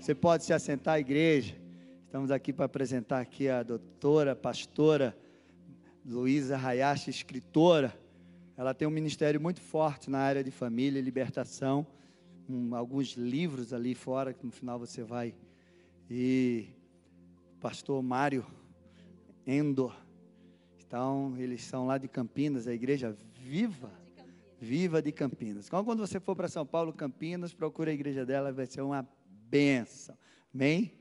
Você pode se assentar, igreja. Estamos aqui para apresentar aqui a doutora, pastora Luísa Hayashi, escritora. Ela tem um ministério muito forte na área de família e libertação. Um, alguns livros ali fora, que no final você vai. E pastor Mário Endor. Então, eles são lá de Campinas, a igreja viva. Viva de Campinas. Então, quando você for para São Paulo, Campinas, procure a igreja dela, vai ser uma benção. Amém?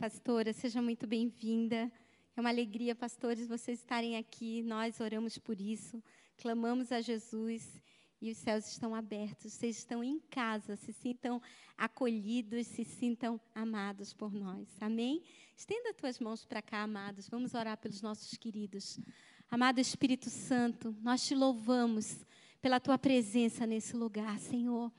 Pastora, seja muito bem-vinda. É uma alegria, pastores, vocês estarem aqui. Nós oramos por isso, clamamos a Jesus e os céus estão abertos. Vocês estão em casa, se sintam acolhidos, se sintam amados por nós. Amém? Estenda as tuas mãos para cá, amados. Vamos orar pelos nossos queridos. Amado Espírito Santo, nós te louvamos pela tua presença nesse lugar, Senhor.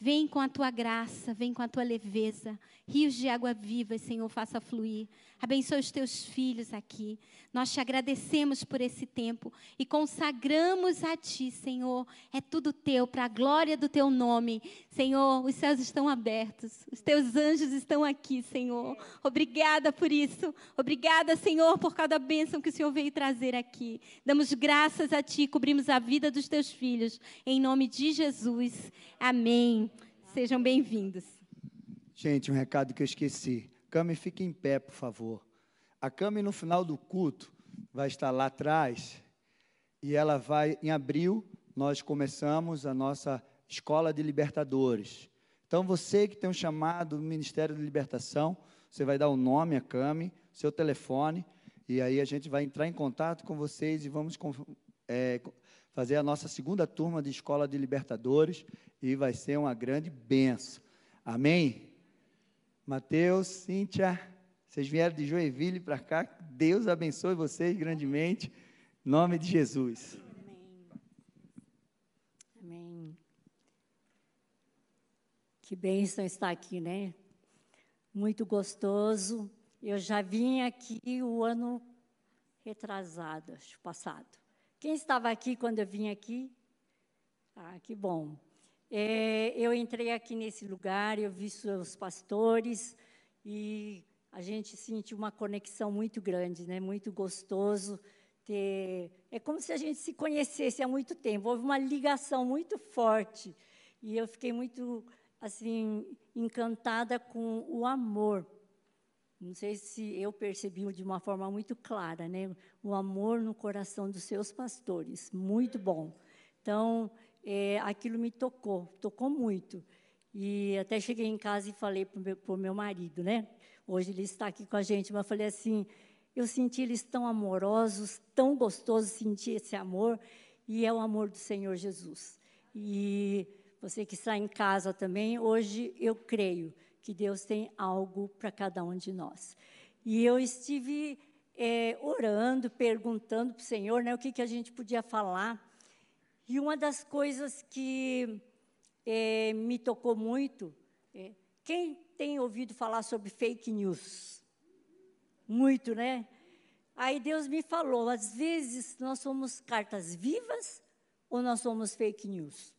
Vem com a tua graça, vem com a tua leveza. Rios de água viva, Senhor, faça fluir. Abençoe os teus filhos aqui. Nós te agradecemos por esse tempo e consagramos a ti, Senhor. É tudo teu, para a glória do teu nome. Senhor, os céus estão abertos. Os teus anjos estão aqui, Senhor. Obrigada por isso. Obrigada, Senhor, por cada bênção que o Senhor veio trazer aqui. Damos graças a ti, cobrimos a vida dos teus filhos. Em nome de Jesus. Amém. Sejam bem-vindos. Gente, um recado que eu esqueci. Came, fique em pé, por favor. A Came, no final do culto, vai estar lá atrás. E ela vai, em abril, nós começamos a nossa Escola de Libertadores. Então, você que tem um chamado do Ministério de Libertação, você vai dar o nome a Came, seu telefone, e aí a gente vai entrar em contato com vocês e vamos é, fazer a nossa segunda turma de Escola de Libertadores e vai ser uma grande benção. Amém? Mateus, Cíntia, vocês vieram de Joinville para cá, Deus abençoe vocês grandemente, em nome de Jesus. Amém. Amém. Que bênção estar aqui, né? Muito gostoso. Eu já vim aqui o ano retrasado, acho, passado. Quem estava aqui quando eu vim aqui? Ah, que bom. É, eu entrei aqui nesse lugar, eu vi seus pastores e a gente sentiu uma conexão muito grande, né? Muito gostoso ter. É como se a gente se conhecesse há muito tempo. Houve uma ligação muito forte e eu fiquei muito assim encantada com o amor não sei se eu percebi de uma forma muito clara, né? O amor no coração dos seus pastores, muito bom. Então, é, aquilo me tocou, tocou muito. E até cheguei em casa e falei para o meu, meu, marido, né? Hoje ele está aqui com a gente, mas falei assim: eu senti eles tão amorosos, tão gostoso sentir esse amor, e é o amor do Senhor Jesus. E você que está em casa também, hoje eu creio que Deus tem algo para cada um de nós. E eu estive é, orando, perguntando para o Senhor né, o que, que a gente podia falar. E uma das coisas que é, me tocou muito, é, quem tem ouvido falar sobre fake news? Muito, né? Aí Deus me falou, às vezes nós somos cartas vivas ou nós somos fake news.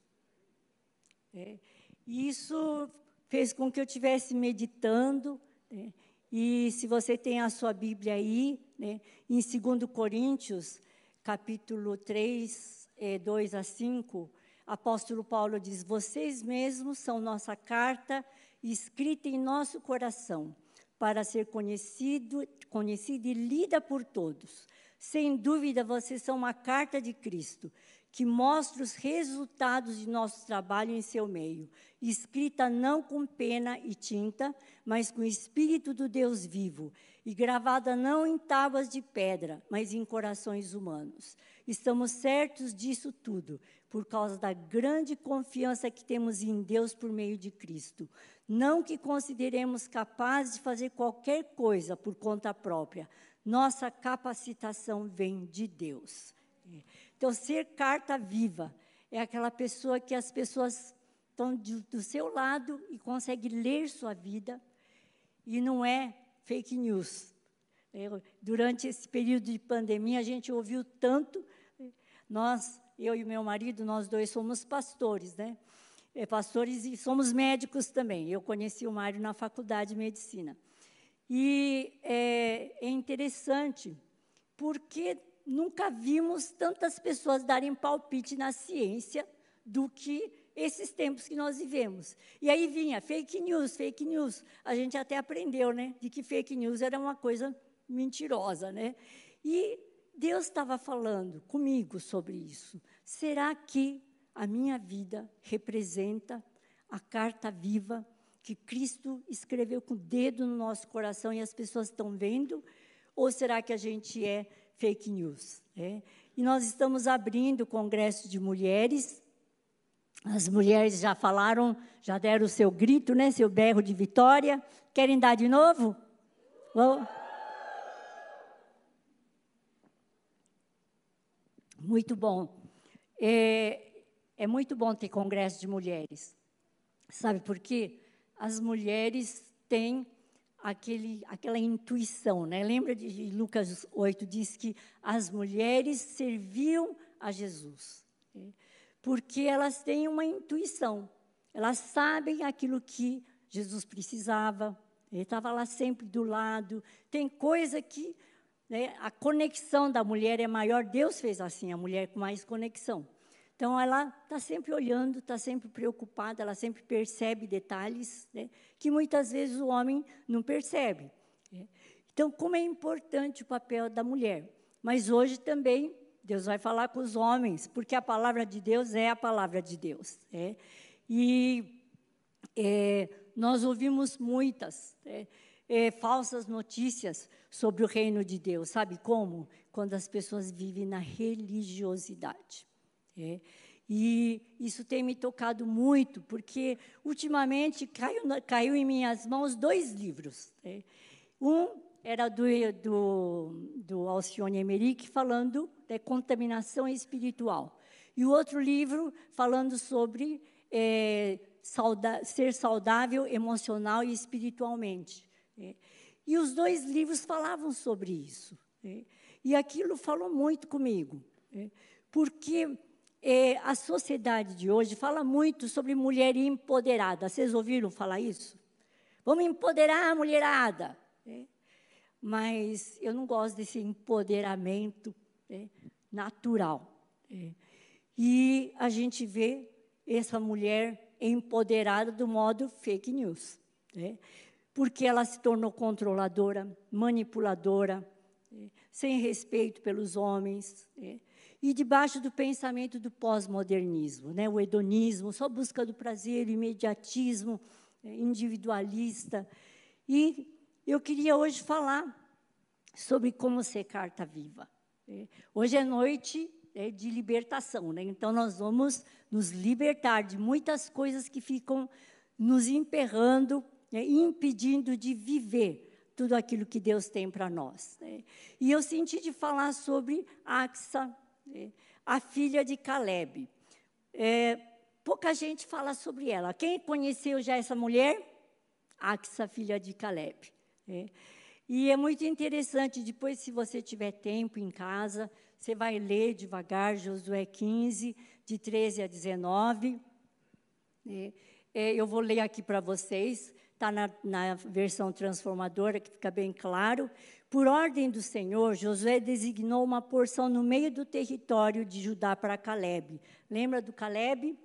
É, isso fez com que eu estivesse meditando. Né? E se você tem a sua Bíblia aí, né? em 2 Coríntios, capítulo 3, é, 2 a 5, apóstolo Paulo diz: Vocês mesmos são nossa carta escrita em nosso coração, para ser conhecido, conhecida e lida por todos. Sem dúvida, vocês são uma carta de Cristo, que mostra os resultados de nosso trabalho em seu meio, escrita não com pena e tinta, mas com o Espírito do Deus vivo, e gravada não em tábuas de pedra, mas em corações humanos. Estamos certos disso tudo, por causa da grande confiança que temos em Deus por meio de Cristo. Não que consideremos capazes de fazer qualquer coisa por conta própria, nossa capacitação vem de Deus. Então, ser carta viva é aquela pessoa que as pessoas estão do, seu lado e conseguem ler sua vida e não é fake news. Eu, durante esse período de pandemia, a gente ouviu tanto. Nós, eu e meu marido, nós dois somos pastores, né? é, pastores e somos médicos também. Eu conheci o Mário na faculdade de medicina. E é, é interessante, porque nunca vimos tantas pessoas darem palpite na ciência do que esses tempos que nós vivemos. E aí vinha fake news, fake news. A gente até aprendeu, né, de que fake news era uma coisa mentirosa, né? E Deus estava falando comigo sobre isso. Será que a minha vida representa a carta viva que Cristo escreveu com o dedo no nosso coração e as pessoas estão vendo? Ou será que a gente é fake news? É? E nós estamos abrindo o Congresso de Mulheres. As mulheres já falaram, já deram o seu grito, né, seu berro de vitória. Querem dar de novo? Oh. Muito bom. É, é muito bom ter congresso de mulheres. Sabe por quê? As mulheres têm aquele, aquela intuição, né? Lembra de Lucas 8 diz que as mulheres serviam a Jesus, né? porque elas têm uma intuição. Elas sabem aquilo que Jesus precisava. Ele estava lá sempre do lado. Tem coisa que né? A conexão da mulher é maior. Deus fez assim, a mulher com mais conexão. Então, ela está sempre olhando, está sempre preocupada, ela sempre percebe detalhes né? que muitas vezes o homem não percebe. Né? Então, como é importante o papel da mulher. Mas hoje também Deus vai falar com os homens, porque a palavra de Deus é a palavra de Deus. Né? E é, nós ouvimos muitas. Né? É, falsas notícias sobre o reino de Deus. Sabe como? Quando as pessoas vivem na religiosidade. É. E isso tem me tocado muito, porque ultimamente caiu, caiu em minhas mãos dois livros. É. Um era do, do, do Alcione Emerick, falando de contaminação espiritual. E o outro livro falando sobre é, sauda ser saudável emocional e espiritualmente. É. E os dois livros falavam sobre isso. É. E aquilo falou muito comigo, é. porque é, a sociedade de hoje fala muito sobre mulher empoderada. Vocês ouviram falar isso? Vamos empoderar a mulherada. É. Mas eu não gosto desse empoderamento é, natural. E a gente vê essa mulher empoderada do modo fake news porque ela se tornou controladora, manipuladora, é, sem respeito pelos homens, é, e debaixo do pensamento do pós-modernismo, né, o hedonismo, só busca do prazer, o imediatismo é, individualista. E eu queria hoje falar sobre como ser carta viva. Hoje é noite de libertação, né? então nós vamos nos libertar de muitas coisas que ficam nos emperrando né, impedindo de viver tudo aquilo que Deus tem para nós. Né? E eu senti de falar sobre Axa, né, a filha de Caleb. É, pouca gente fala sobre ela. Quem conheceu já essa mulher? Axa, filha de Caleb. Né? E é muito interessante, depois, se você tiver tempo em casa, você vai ler devagar Josué 15, de 13 a 19. É, é, eu vou ler aqui para vocês está na, na versão transformadora, que fica bem claro. Por ordem do Senhor, Josué designou uma porção no meio do território de Judá para Caleb. Lembra do Caleb?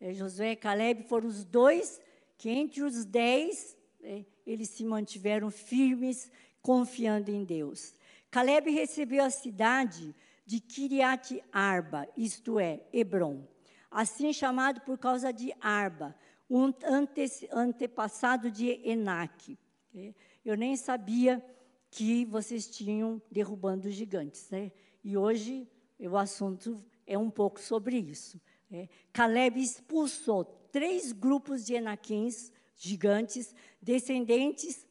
É, Josué e Caleb foram os dois que, entre os dez, é, eles se mantiveram firmes, confiando em Deus. Caleb recebeu a cidade de Kiriat Arba, isto é, Hebron, assim chamado por causa de Arba, um ante, antepassado de Enac. Né? Eu nem sabia que vocês tinham derrubando os gigantes. Né? E hoje o assunto é um pouco sobre isso. Caleb expulsou três grupos de Enaquins, gigantes, descendentes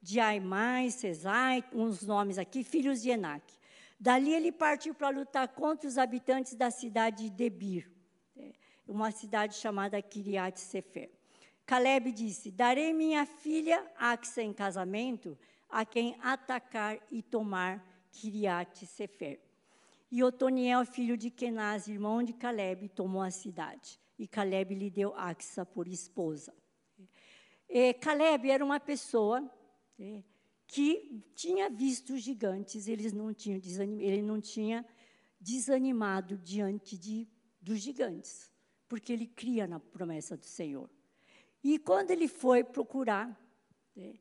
de Aimai, Cesai, uns nomes aqui, filhos de Enac. Dali ele partiu para lutar contra os habitantes da cidade de Debir uma cidade chamada Kiriat Sefer. Caleb disse: Darei minha filha Axa em casamento a quem atacar e tomar Kiriat Sefer. E Otoniel, filho de Kenaz, irmão de Caleb, tomou a cidade. e Caleb lhe deu Axa por esposa. É, Caleb era uma pessoa é, que tinha visto os gigantes, eles não tinham ele não tinha desanimado diante de, dos gigantes, porque ele cria na promessa do Senhor. E quando ele foi procurar é,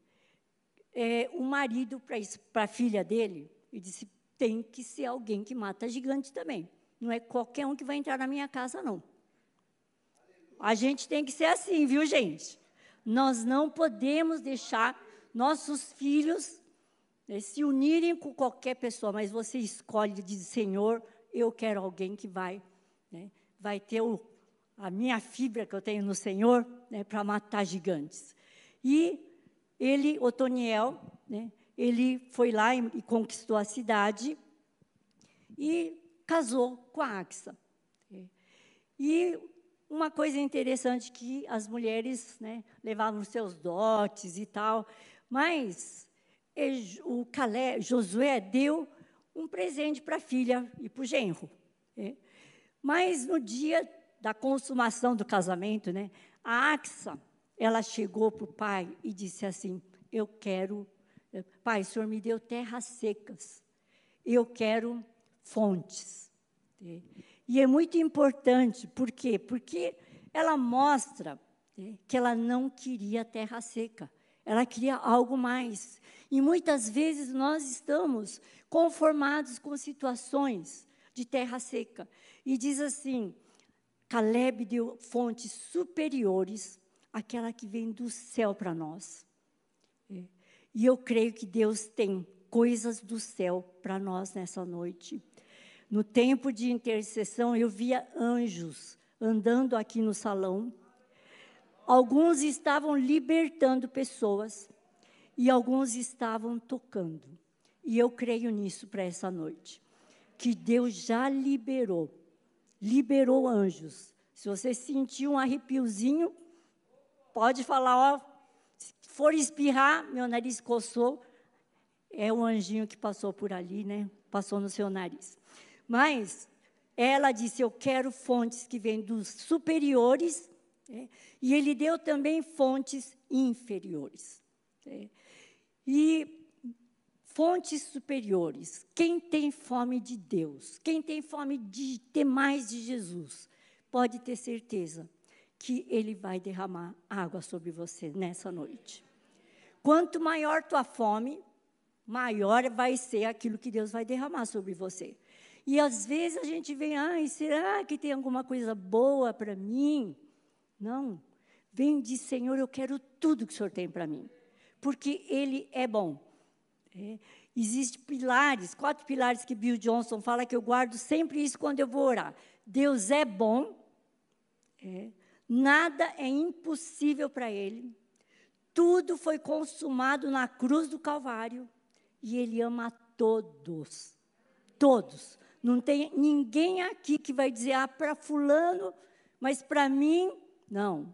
é, um marido para a filha dele, ele disse: tem que ser alguém que mata gigante também. Não é qualquer um que vai entrar na minha casa, não. A gente tem que ser assim, viu, gente? Nós não podemos deixar nossos filhos né, se unirem com qualquer pessoa, mas você escolhe e diz, Senhor, eu quero alguém que vai, né, vai ter o, a minha fibra que eu tenho no Senhor né, para matar gigantes. E ele, Otoniel, né, ele foi lá e, e, conquistou a cidade e casou com a Axa. E uma coisa interessante que as mulheres né, levavam seus dotes e tal, mas o Calé, Josué deu um presente para a filha e para o genro. Né? Mas no dia da consumação do casamento, né, a Axa, ela chegou para o pai e disse assim: Eu quero, pai, o senhor me deu terras secas, eu quero fontes. Né? E é muito importante, por quê? Porque ela mostra né, que ela não queria terra seca, ela queria algo mais. E muitas vezes nós estamos conformados com situações de terra seca. E diz assim: Caleb deu fontes superiores àquela que vem do céu para nós. É. E eu creio que Deus tem coisas do céu para nós nessa noite. No tempo de intercessão, eu via anjos andando aqui no salão. Alguns estavam libertando pessoas e alguns estavam tocando. E eu creio nisso para essa noite. Que Deus já liberou, liberou anjos. Se você sentiu um arrepiozinho, pode falar, ó, se for espirrar, meu nariz coçou, é o anjinho que passou por ali, né? Passou no seu nariz. Mas ela disse: Eu quero fontes que vêm dos superiores, né? e ele deu também fontes inferiores. Né? E fontes superiores, quem tem fome de Deus, quem tem fome de ter mais de Jesus, pode ter certeza que Ele vai derramar água sobre você nessa noite. Quanto maior tua fome, maior vai ser aquilo que Deus vai derramar sobre você. E às vezes a gente vem, ai, será que tem alguma coisa boa para mim? Não. Vem e diz, Senhor, eu quero tudo que o Senhor tem para mim. Porque Ele é bom. É. Existem pilares, quatro pilares que Bill Johnson fala que eu guardo sempre isso quando eu vou orar. Deus é bom, é. nada é impossível para Ele. Tudo foi consumado na cruz do Calvário e Ele ama todos. Todos. Não tem ninguém aqui que vai dizer, ah, para fulano, mas para mim, não.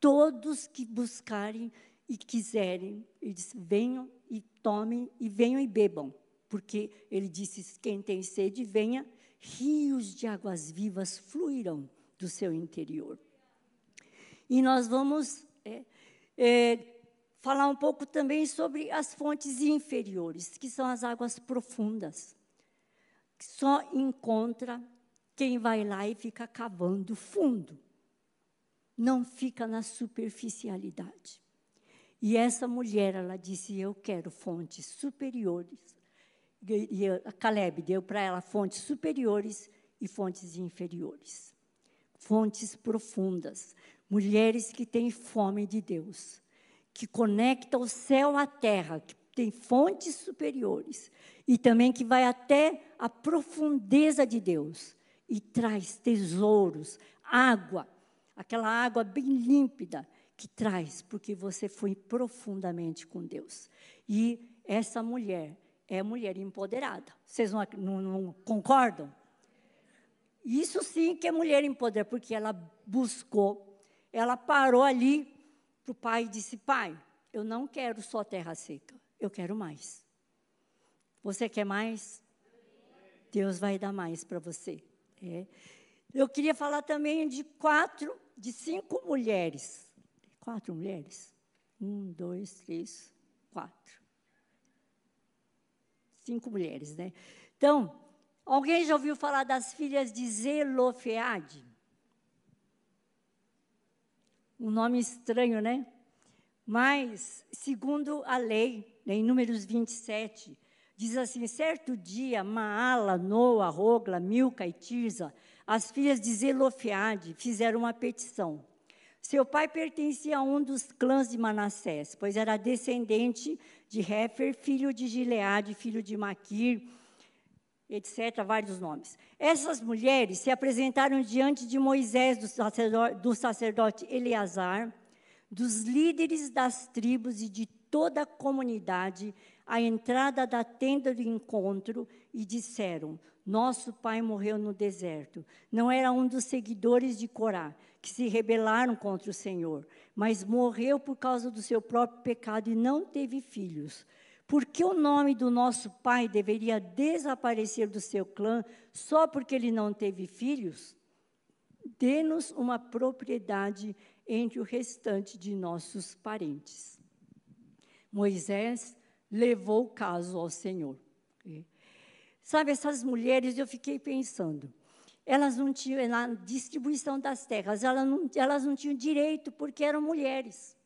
Todos que buscarem e quiserem, ele venham e tomem, e venham e bebam. Porque ele disse, quem tem sede, venha, rios de águas vivas fluirão do seu interior. E nós vamos é, é, falar um pouco também sobre as fontes inferiores, que são as águas profundas só encontra quem vai lá e fica cavando fundo. Não fica na superficialidade. E essa mulher, ela disse: Eu quero fontes superiores. E a Caleb deu para ela fontes superiores e fontes inferiores. Fontes profundas. Mulheres que têm fome de Deus, que conectam o céu à terra, que tem fontes superiores e também que vai até a profundeza de Deus e traz tesouros, água, aquela água bem límpida que traz, porque você foi profundamente com Deus. E essa mulher é mulher empoderada. Vocês não, não, não concordam? Isso sim que é mulher empoderada, porque ela buscou, ela parou ali para o pai e disse: Pai, eu não quero só terra seca, eu quero mais. Você quer mais? Deus vai dar mais para você. É. Eu queria falar também de quatro, de cinco mulheres. Quatro mulheres? Um, dois, três, quatro. Cinco mulheres, né? Então, alguém já ouviu falar das filhas de Zelofeade? Um nome estranho, né? Mas, segundo a lei, né, em Números 27, diz assim: certo dia, Maala, Noa, Rogla, Milca e Tirza, as filhas de Zelofeade, fizeram uma petição. Seu pai pertencia a um dos clãs de Manassés, pois era descendente de Hefer, filho de Gileade, filho de Maquir, etc., vários nomes. Essas mulheres se apresentaram diante de Moisés, do sacerdote, do sacerdote Eleazar, dos líderes das tribos e de toda a comunidade, à entrada da tenda do encontro, e disseram: Nosso pai morreu no deserto. Não era um dos seguidores de Corá, que se rebelaram contra o Senhor, mas morreu por causa do seu próprio pecado e não teve filhos. Por que o nome do nosso pai deveria desaparecer do seu clã só porque ele não teve filhos? Dê-nos uma propriedade entre o restante de nossos parentes. Moisés levou o caso ao Senhor. Sabe, essas mulheres, eu fiquei pensando, elas não tinham, na distribuição das terras, elas não, elas não tinham direito porque eram mulheres.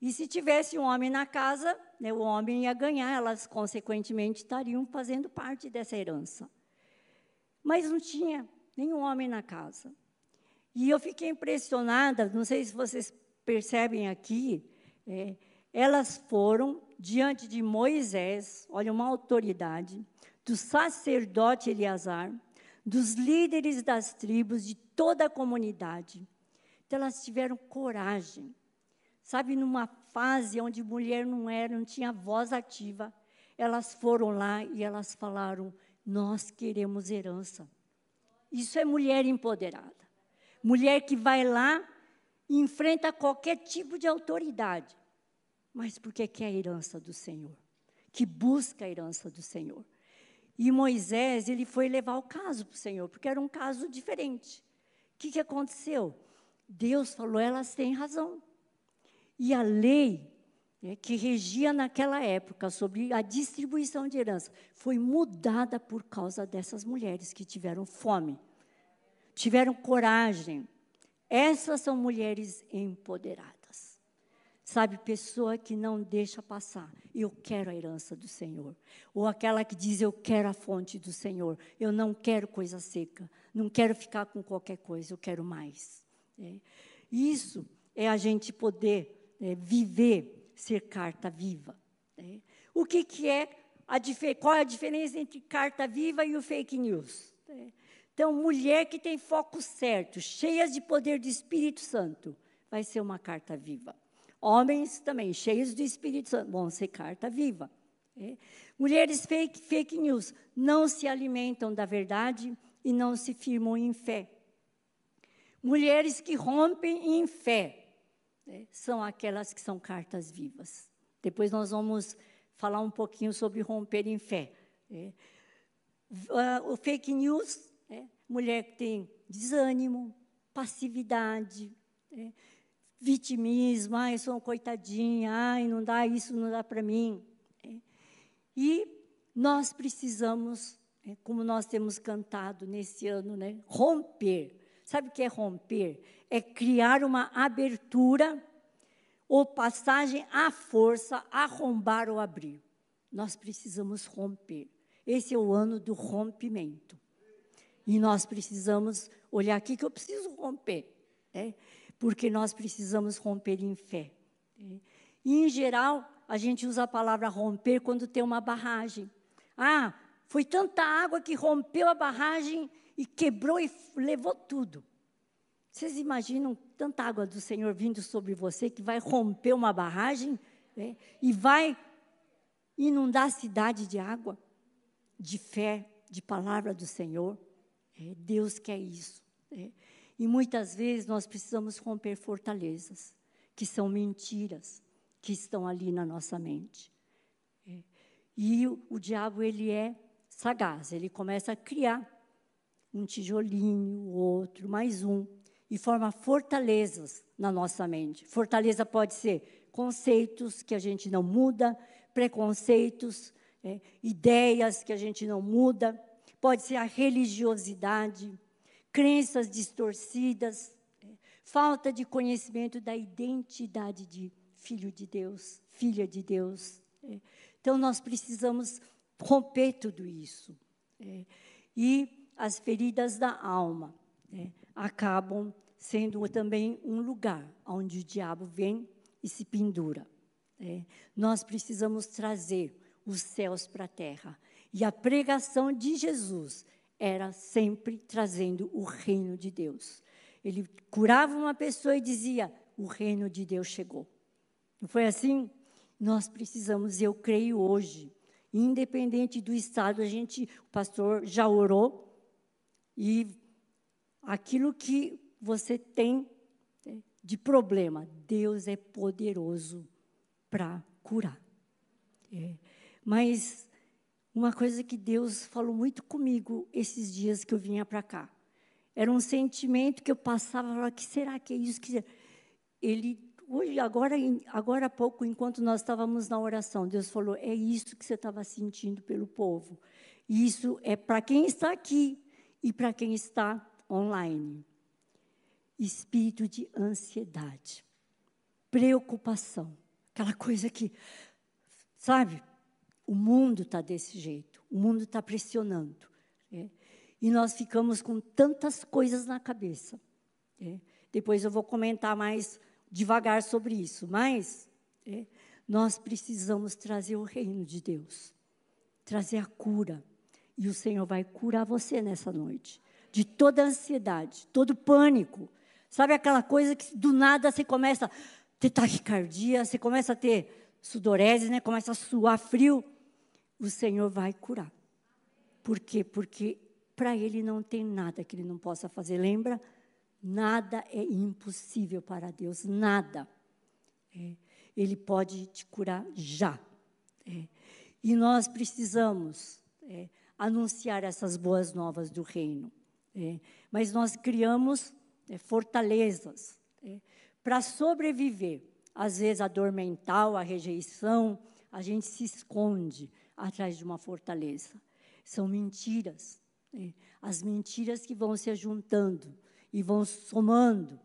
E se tivesse um homem na casa, né, o homem ia ganhar, elas, consequentemente, estariam fazendo parte dessa herança. Mas não tinha nenhum homem na casa. E eu fiquei impressionada, não sei se vocês percebem aqui, é, elas foram diante de Moisés, olha, uma autoridade, do sacerdote Eleazar, dos líderes das tribos, de toda a comunidade. Então, elas tiveram coragem Sabe, numa fase onde mulher não era, não tinha voz ativa, elas foram lá e elas falaram: Nós queremos herança. Isso é mulher empoderada. Mulher que vai lá e enfrenta qualquer tipo de autoridade, mas porque quer a herança do Senhor, que busca a herança do Senhor. E Moisés, ele foi levar o caso para o Senhor, porque era um caso diferente. O que, que aconteceu? Deus falou: elas têm razão. E a lei né, que regia naquela época sobre a distribuição de herança foi mudada por causa dessas mulheres que tiveram fome, tiveram coragem. Essas são mulheres empoderadas. Sabe, pessoa que não deixa passar. Eu quero a herança do Senhor. Ou aquela que diz: Eu quero a fonte do Senhor. Eu não quero coisa seca. Não quero ficar com qualquer coisa. Eu quero mais. É. Isso é a gente poder é, viver, ser carta viva. Né? O que, que é, a, qual é a diferença entre carta viva e o fake news? Então, mulher que tem foco certo, cheias de poder do Espírito Santo, vai ser uma carta viva. Homens também, cheios do Espírito Santo, vão ser carta viva. Né? Mulheres fake, fake news não se alimentam da verdade e não se firmam em fé. Mulheres que rompem em fé né, são aquelas que são cartas vivas. Depois nós vamos falar um pouquinho sobre romper em fé. Né. O fake news, né, mulher que tem desânimo, passividade, né, vitimismo, ai, sou uma coitadinha, ai, não dá isso, não dá para mim. Né. E nós precisamos, né, como nós temos cantado nesse ano, né, romper. Sabe o que é romper? é criar uma abertura ou passagem à força, arrombar ou abrir. Nós precisamos romper. Esse é o ano do rompimento. E nós precisamos olhar aqui que eu preciso romper, né? Porque nós precisamos romper em fé. Né? E, em geral, a gente usa a palavra romper quando tem uma barragem. Ah, foi tanta água que rompeu a barragem e quebrou e levou tudo. Vocês imaginam tanta água do Senhor vindo sobre você que vai romper uma barragem né, e vai inundar a cidade de água, de fé, de palavra do Senhor? É, Deus quer isso. É. E muitas vezes nós precisamos romper fortalezas, que são mentiras, que estão ali na nossa mente. É. E o, o diabo, ele é sagaz, ele começa a criar um tijolinho, outro, mais um, e forma fortalezas na nossa mente. Fortaleza pode ser conceitos que a gente não muda, preconceitos, é, ideias que a gente não muda, pode ser a religiosidade, crenças distorcidas, falta de conhecimento da identidade de filho de Deus, filha de Deus. Então, nós precisamos romper tudo isso. E as feridas da alma acabam sendo também um lugar onde o diabo vem e se pendura. Nós precisamos trazer os céus para a terra. E a pregação de Jesus era sempre trazendo o reino de Deus. Ele curava uma pessoa e dizia: O reino de Deus chegou. Não foi assim? Nós precisamos, eu creio hoje, independente do estado, a gente, o pastor já orou, e aquilo que você tem né, de problema, Deus é poderoso para curar. É. Mas uma coisa que Deus falou muito comigo esses dias que eu vinha para cá, era um sentimento que eu passava, falava, que será que é isso que ele hoje agora agora há pouco enquanto nós estávamos na oração, Deus falou, é isso que você estava sentindo pelo povo. E isso é para quem está aqui e para quem está online. Espírito de ansiedade, preocupação, aquela coisa que, sabe, o mundo está desse jeito, o mundo está pressionando. É, e nós ficamos com tantas coisas na cabeça. É, depois eu vou comentar mais devagar sobre isso, mas é, nós precisamos trazer o reino de Deus, trazer a cura. E o Senhor vai curar você nessa noite, de toda ansiedade, todo pânico. Sabe aquela coisa que do nada você começa a ter taquicardia, você começa a ter sudorese, né? começa a suar frio o Senhor vai curar. Por quê? Porque para Ele não tem nada que Ele não possa fazer. Lembra? Nada é impossível para Deus, nada. É. Ele pode te curar já. É. E nós precisamos é, anunciar essas boas novas do reino. É. Mas nós criamos é, fortalezas é, para sobreviver. Às vezes a dor mental, a rejeição, a gente se esconde atrás de uma fortaleza. São mentiras. É, as mentiras que vão se juntando e vão somando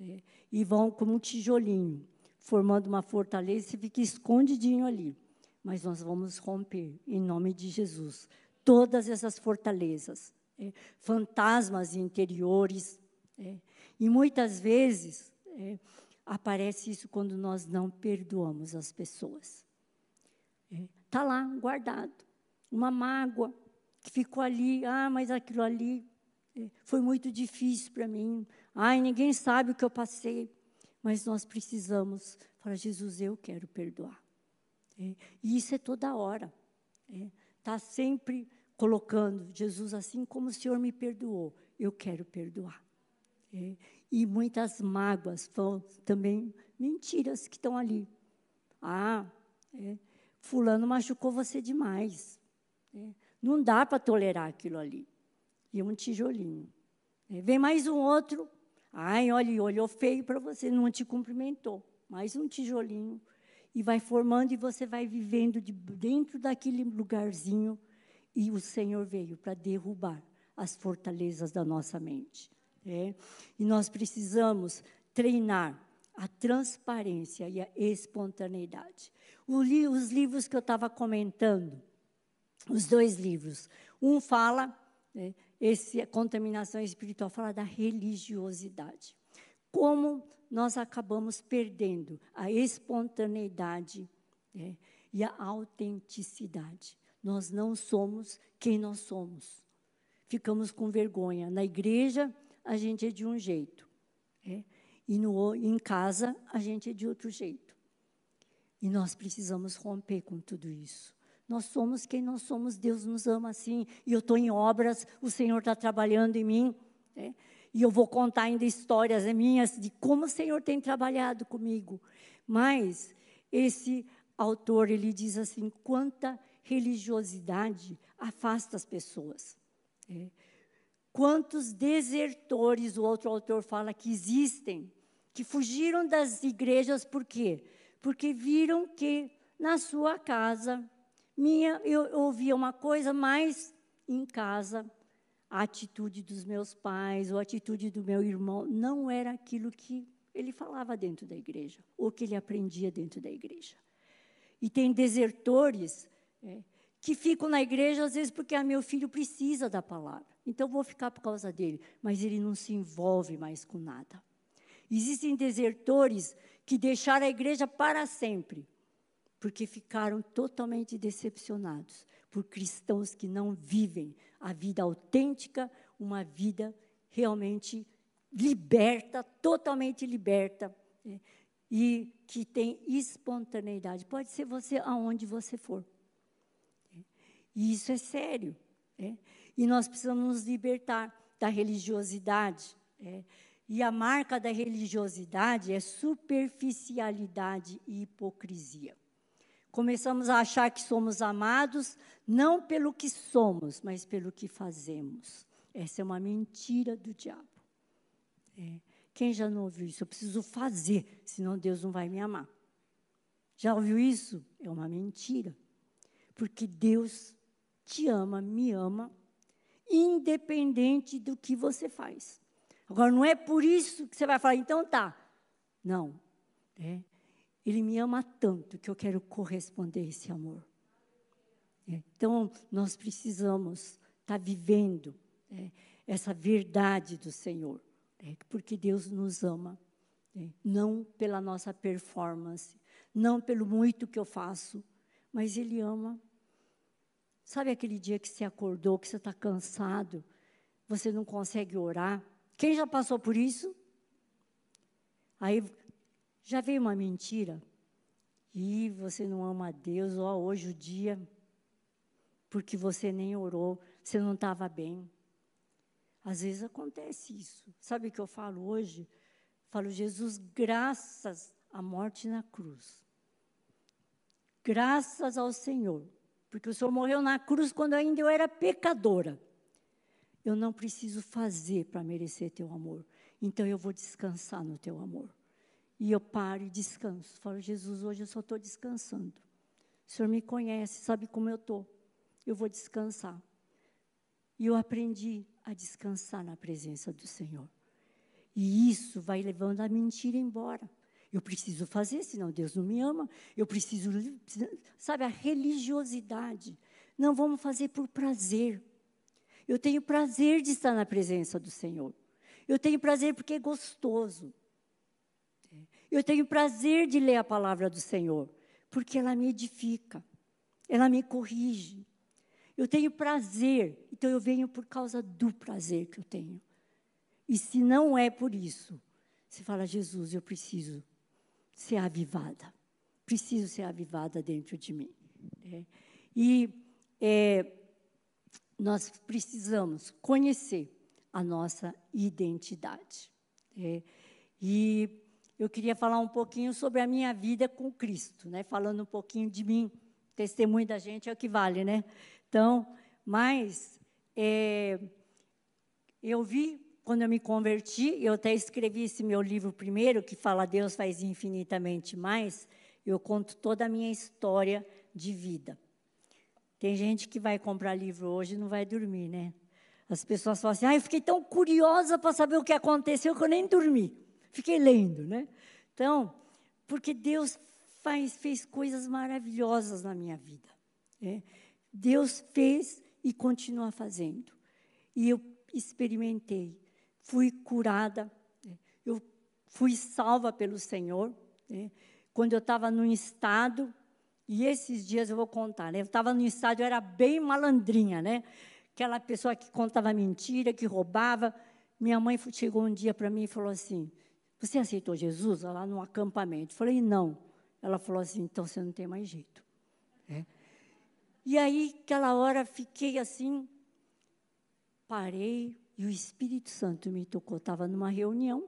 é, e vão como um tijolinho, formando uma fortaleza e fica escondidinho ali. Mas nós vamos romper, em nome de Jesus, todas essas fortalezas, é, fantasmas interiores. É, e muitas vezes é, aparece isso quando nós não perdoamos as pessoas. Está lá, guardado. Uma mágoa que ficou ali. Ah, mas aquilo ali é, foi muito difícil para mim. Ai, ninguém sabe o que eu passei. Mas nós precisamos falar, Jesus, eu quero perdoar. É, e isso é toda hora. Está é, tá sempre colocando, Jesus, assim como o Senhor me perdoou, eu quero perdoar. É, e muitas mágoas também mentiras que estão ali. Ah, é, Fulano machucou você demais. É, não dá para tolerar aquilo ali. E um tijolinho. É, vem mais um outro. Ai, olha, olhou feio para você, não te cumprimentou. Mais um tijolinho. E vai formando e você vai vivendo de dentro daquele lugarzinho. E o Senhor veio para derrubar as fortalezas da nossa mente. É? E nós precisamos treinar a transparência e a espontaneidade li, os livros que eu estava comentando, os dois livros. Um fala, né, esse contaminação espiritual, fala da religiosidade. Como nós acabamos perdendo a espontaneidade né, e a autenticidade. Nós não somos quem nós somos. Ficamos com vergonha. Na igreja, a gente é de um jeito. É, e no, em casa, a gente é de outro jeito. E nós precisamos romper com tudo isso. Nós somos quem nós somos, Deus nos ama assim. E eu estou em obras, o Senhor está trabalhando em mim. Né? E eu vou contar ainda histórias minhas de como o Senhor tem trabalhado comigo. Mas esse autor, ele diz assim, quanta religiosidade afasta as pessoas. É. Quantos desertores, o outro autor fala que existem, que fugiram das igrejas, por quê? Porque viram que na sua casa, minha, eu ouvia uma coisa, mas em casa, a atitude dos meus pais, ou a atitude do meu irmão, não era aquilo que ele falava dentro da igreja, ou que ele aprendia dentro da igreja. E tem desertores é, que ficam na igreja, às vezes, porque ah, meu filho precisa da palavra. Então, vou ficar por causa dele. Mas ele não se envolve mais com nada. Existem desertores que deixaram a igreja para sempre, porque ficaram totalmente decepcionados por cristãos que não vivem a vida autêntica, uma vida realmente liberta, totalmente liberta, né? e que tem espontaneidade. Pode ser você aonde você for. E isso é sério. É? E nós precisamos nos libertar da religiosidade. É? E a marca da religiosidade é superficialidade e hipocrisia. Começamos a achar que somos amados não pelo que somos, mas pelo que fazemos. Essa é uma mentira do diabo. É. Quem já não ouviu isso? Eu preciso fazer, senão Deus não vai me amar. Já ouviu isso? É uma mentira. Porque Deus te ama, me ama, independente do que você faz. Agora, não é por isso que você vai falar, então tá. Não. É. Ele me ama tanto que eu quero corresponder esse amor. É. Então, nós precisamos estar tá vivendo é, essa verdade do Senhor, porque Deus nos ama, não pela nossa performance, não pelo muito que eu faço, mas Ele ama Sabe aquele dia que você acordou, que você está cansado, você não consegue orar? Quem já passou por isso? Aí já veio uma mentira. E você não ama a Deus, ó, hoje o dia, porque você nem orou, você não estava bem. Às vezes acontece isso. Sabe o que eu falo hoje? Falo, Jesus, graças à morte na cruz. Graças ao Senhor porque o Senhor morreu na cruz quando ainda eu era pecadora. Eu não preciso fazer para merecer teu amor. Então eu vou descansar no teu amor. E eu paro e descanso. Falo, Jesus, hoje eu só estou descansando. O Senhor me conhece, sabe como eu estou. Eu vou descansar. E eu aprendi a descansar na presença do Senhor. E isso vai levando a mentira embora. Eu preciso fazer, senão Deus não me ama. Eu preciso, sabe, a religiosidade. Não vamos fazer por prazer. Eu tenho prazer de estar na presença do Senhor. Eu tenho prazer porque é gostoso. Eu tenho prazer de ler a palavra do Senhor, porque ela me edifica, ela me corrige. Eu tenho prazer, então eu venho por causa do prazer que eu tenho. E se não é por isso, você fala, Jesus, eu preciso ser avivada. Preciso ser avivada dentro de mim. É. E é, nós precisamos conhecer a nossa identidade. É. E eu queria falar um pouquinho sobre a minha vida com Cristo, né? falando um pouquinho de mim. Testemunho da gente é o que vale, né? Então, mas é, eu vi quando eu me converti, eu até escrevi esse meu livro primeiro, que fala Deus faz infinitamente mais, eu conto toda a minha história de vida. Tem gente que vai comprar livro hoje e não vai dormir, né? As pessoas falam assim, ah, eu fiquei tão curiosa para saber o que aconteceu que eu nem dormi. Fiquei lendo, né? Então, porque Deus faz, fez coisas maravilhosas na minha vida. Né? Deus fez e continua fazendo. E eu experimentei fui curada, né? eu fui salva pelo Senhor. Né? Quando eu estava num estado, e esses dias eu vou contar, né? eu estava num estado, eu era bem malandrinha, né? aquela pessoa que contava mentira, que roubava. Minha mãe chegou um dia para mim e falou assim: Você aceitou Jesus lá no acampamento? Eu falei: Não. Ela falou assim: Então você não tem mais jeito. É. E aí, aquela hora, fiquei assim, parei, e o Espírito Santo me tocou. Estava numa reunião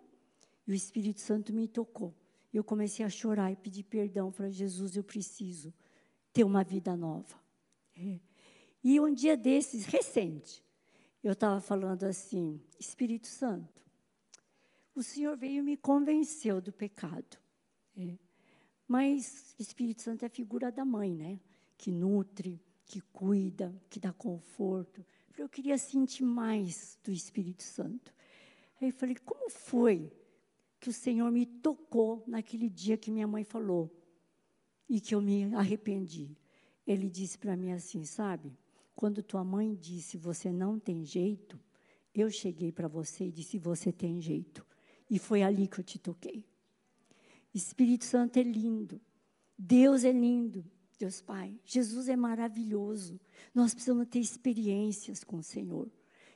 e o Espírito Santo me tocou. Eu comecei a chorar e pedir perdão. Falei, Jesus, eu preciso ter uma vida nova. É. E um dia desses, recente, eu estava falando assim: Espírito Santo, o Senhor veio e me convenceu do pecado. É. Mas Espírito Santo é a figura da mãe, né? Que nutre, que cuida, que dá conforto. Eu queria sentir mais do Espírito Santo. Aí eu falei: como foi que o Senhor me tocou naquele dia que minha mãe falou e que eu me arrependi? Ele disse para mim assim: sabe, quando tua mãe disse você não tem jeito, eu cheguei para você e disse você tem jeito. E foi ali que eu te toquei. Espírito Santo é lindo. Deus é lindo. Deus Pai. Jesus é maravilhoso. Nós precisamos ter experiências com o Senhor.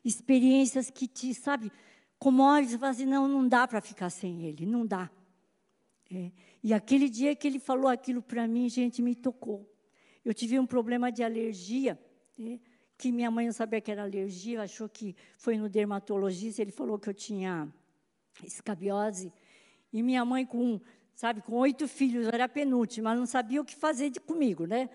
Experiências que te, sabe, como olhos e assim, não, não dá para ficar sem Ele, não dá. É. E aquele dia que Ele falou aquilo para mim, gente, me tocou. Eu tive um problema de alergia, né, que minha mãe não sabia que era alergia, achou que foi no dermatologista, ele falou que eu tinha escabiose. E minha mãe, com, sabe, com oito filhos, era penúltima, não sabia o que fazer de, comigo, né?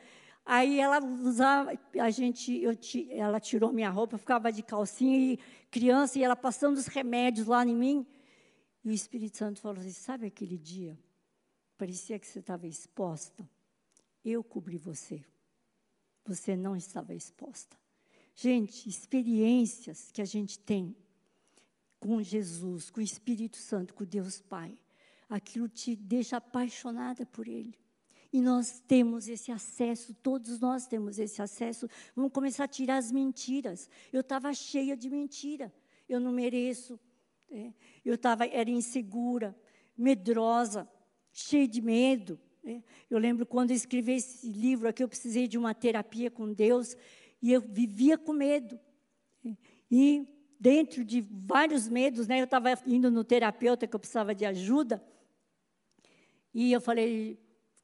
Aí ela usava, a gente, eu, ela tirou minha roupa, eu ficava de calcinha e criança, e ela passando os remédios lá em mim. E o Espírito Santo falou assim: sabe aquele dia? Parecia que você estava exposta. Eu cobri você. Você não estava exposta. Gente, experiências que a gente tem com Jesus, com o Espírito Santo, com Deus Pai, aquilo te deixa apaixonada por Ele. E nós temos esse acesso, todos nós temos esse acesso. Vamos começar a tirar as mentiras. Eu estava cheia de mentira. Eu não mereço. É. Eu tava, era insegura, medrosa, cheia de medo. Né? Eu lembro quando eu escrevi esse livro aqui, eu precisei de uma terapia com Deus e eu vivia com medo. E dentro de vários medos, né, eu estava indo no terapeuta que eu precisava de ajuda. E eu falei,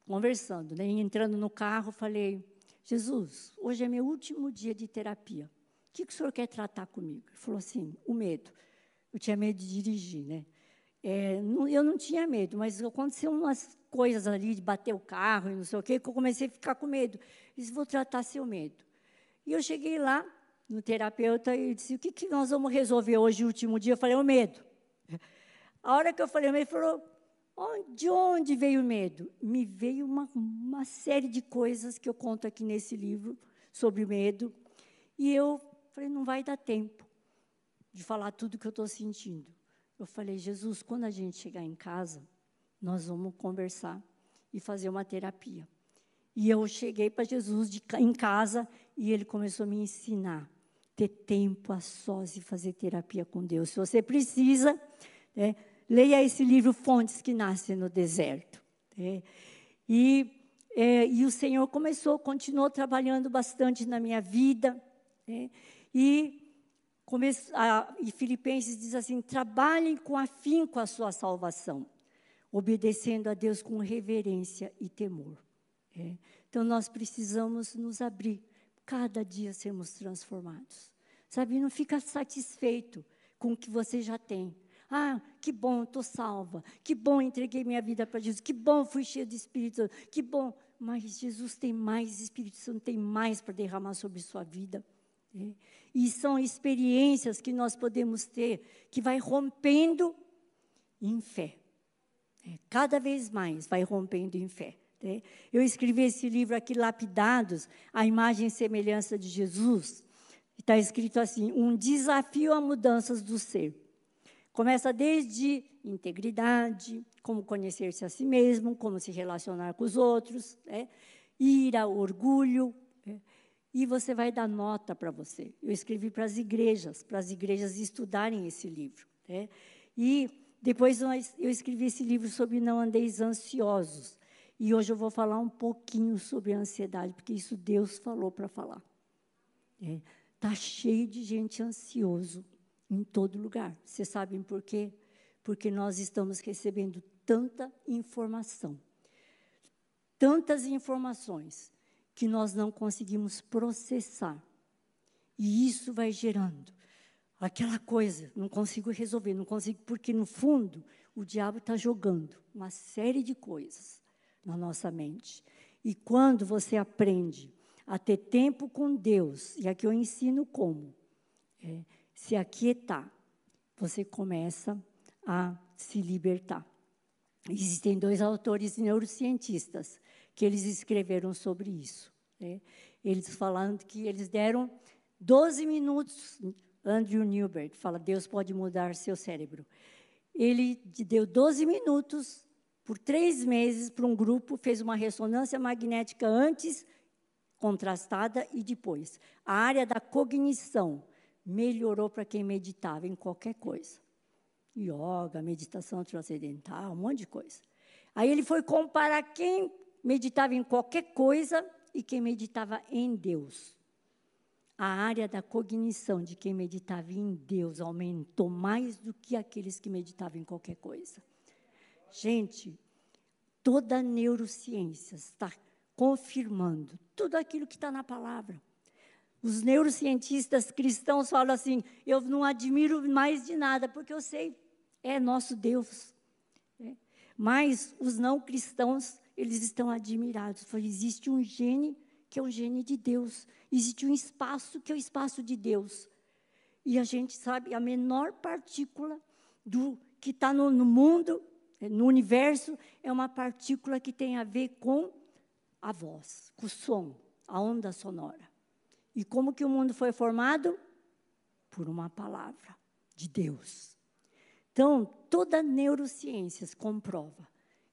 conversando, né, entrando no carro, falei: Jesus, hoje é meu último dia de terapia. O que, que o senhor quer tratar comigo? Ele falou assim: o medo. Eu tinha medo de dirigir, né? É, não, eu não tinha medo, mas aconteceu umas coisas ali de bater o carro e não sei o quê, que eu comecei a ficar com medo. Eu disse, vou tratar seu medo. E eu cheguei lá no terapeuta e disse, o que, que nós vamos resolver hoje, último dia? Eu falei, o medo. A hora que eu falei, ele falou, de onde veio o medo? Me veio uma, uma série de coisas que eu conto aqui nesse livro sobre o medo. E eu falei, não vai dar tempo de falar tudo que eu estou sentindo. Eu falei, Jesus, quando a gente chegar em casa, nós vamos conversar e fazer uma terapia. E eu cheguei para Jesus de, em casa e ele começou a me ensinar ter tempo a sós e fazer terapia com Deus. Se você precisa, né, leia esse livro Fontes que Nascem no Deserto. Né, e, é, e o Senhor começou, continuou trabalhando bastante na minha vida. Né, e e Filipenses diz assim: trabalhem com afinco a sua salvação, obedecendo a Deus com reverência e temor. É. Então nós precisamos nos abrir, cada dia sermos transformados. Sabe, não fica satisfeito com o que você já tem. Ah, que bom, estou salva. Que bom, entreguei minha vida para Jesus. Que bom, fui cheio de Espírito Santo. Que bom. Mas Jesus tem mais, Espírito Santo tem mais para derramar sobre sua vida. É. E são experiências que nós podemos ter, que vai rompendo em fé. É. Cada vez mais vai rompendo em fé. É. Eu escrevi esse livro aqui, Lapidados, a imagem e semelhança de Jesus. Está escrito assim: um desafio a mudanças do ser. Começa desde integridade, como conhecer-se a si mesmo, como se relacionar com os outros, né? ira, orgulho, e você vai dar nota para você. Eu escrevi para as igrejas, para as igrejas estudarem esse livro. Né? E depois eu escrevi esse livro sobre Não Andeis Ansiosos. E hoje eu vou falar um pouquinho sobre a ansiedade, porque isso Deus falou para falar. Está é, tá cheio de gente ansioso em todo lugar. Vocês sabem por quê? Porque nós estamos recebendo tanta informação. Tantas informações que nós não conseguimos processar. E isso vai gerando aquela coisa, não consigo resolver, não consigo, porque no fundo o diabo está jogando uma série de coisas na nossa mente. E quando você aprende a ter tempo com Deus, e aqui eu ensino como, é, se aquietar, você começa a se libertar. Existem dois autores neurocientistas que eles escreveram sobre isso. Né? Eles falando que eles deram 12 minutos, Andrew Newberg fala, Deus pode mudar seu cérebro. Ele deu 12 minutos por três meses para um grupo, fez uma ressonância magnética antes, contrastada, e depois. A área da cognição melhorou para quem meditava em qualquer coisa. Yoga, meditação transcendental, um monte de coisa. Aí ele foi comparar quem meditava em qualquer coisa e quem meditava em Deus. A área da cognição de quem meditava em Deus aumentou mais do que aqueles que meditavam em qualquer coisa. Gente, toda a neurociência está confirmando tudo aquilo que está na palavra. Os neurocientistas cristãos falam assim: eu não admiro mais de nada, porque eu sei, é nosso Deus. É. Mas os não cristãos, eles estão admirados. existe um gene que é um gene de Deus. Existe um espaço que é o espaço de Deus. E a gente sabe, a menor partícula do que está no, no mundo, no universo, é uma partícula que tem a ver com a voz, com o som, a onda sonora. E como que o mundo foi formado? Por uma palavra de Deus. Então, toda neurociência comprova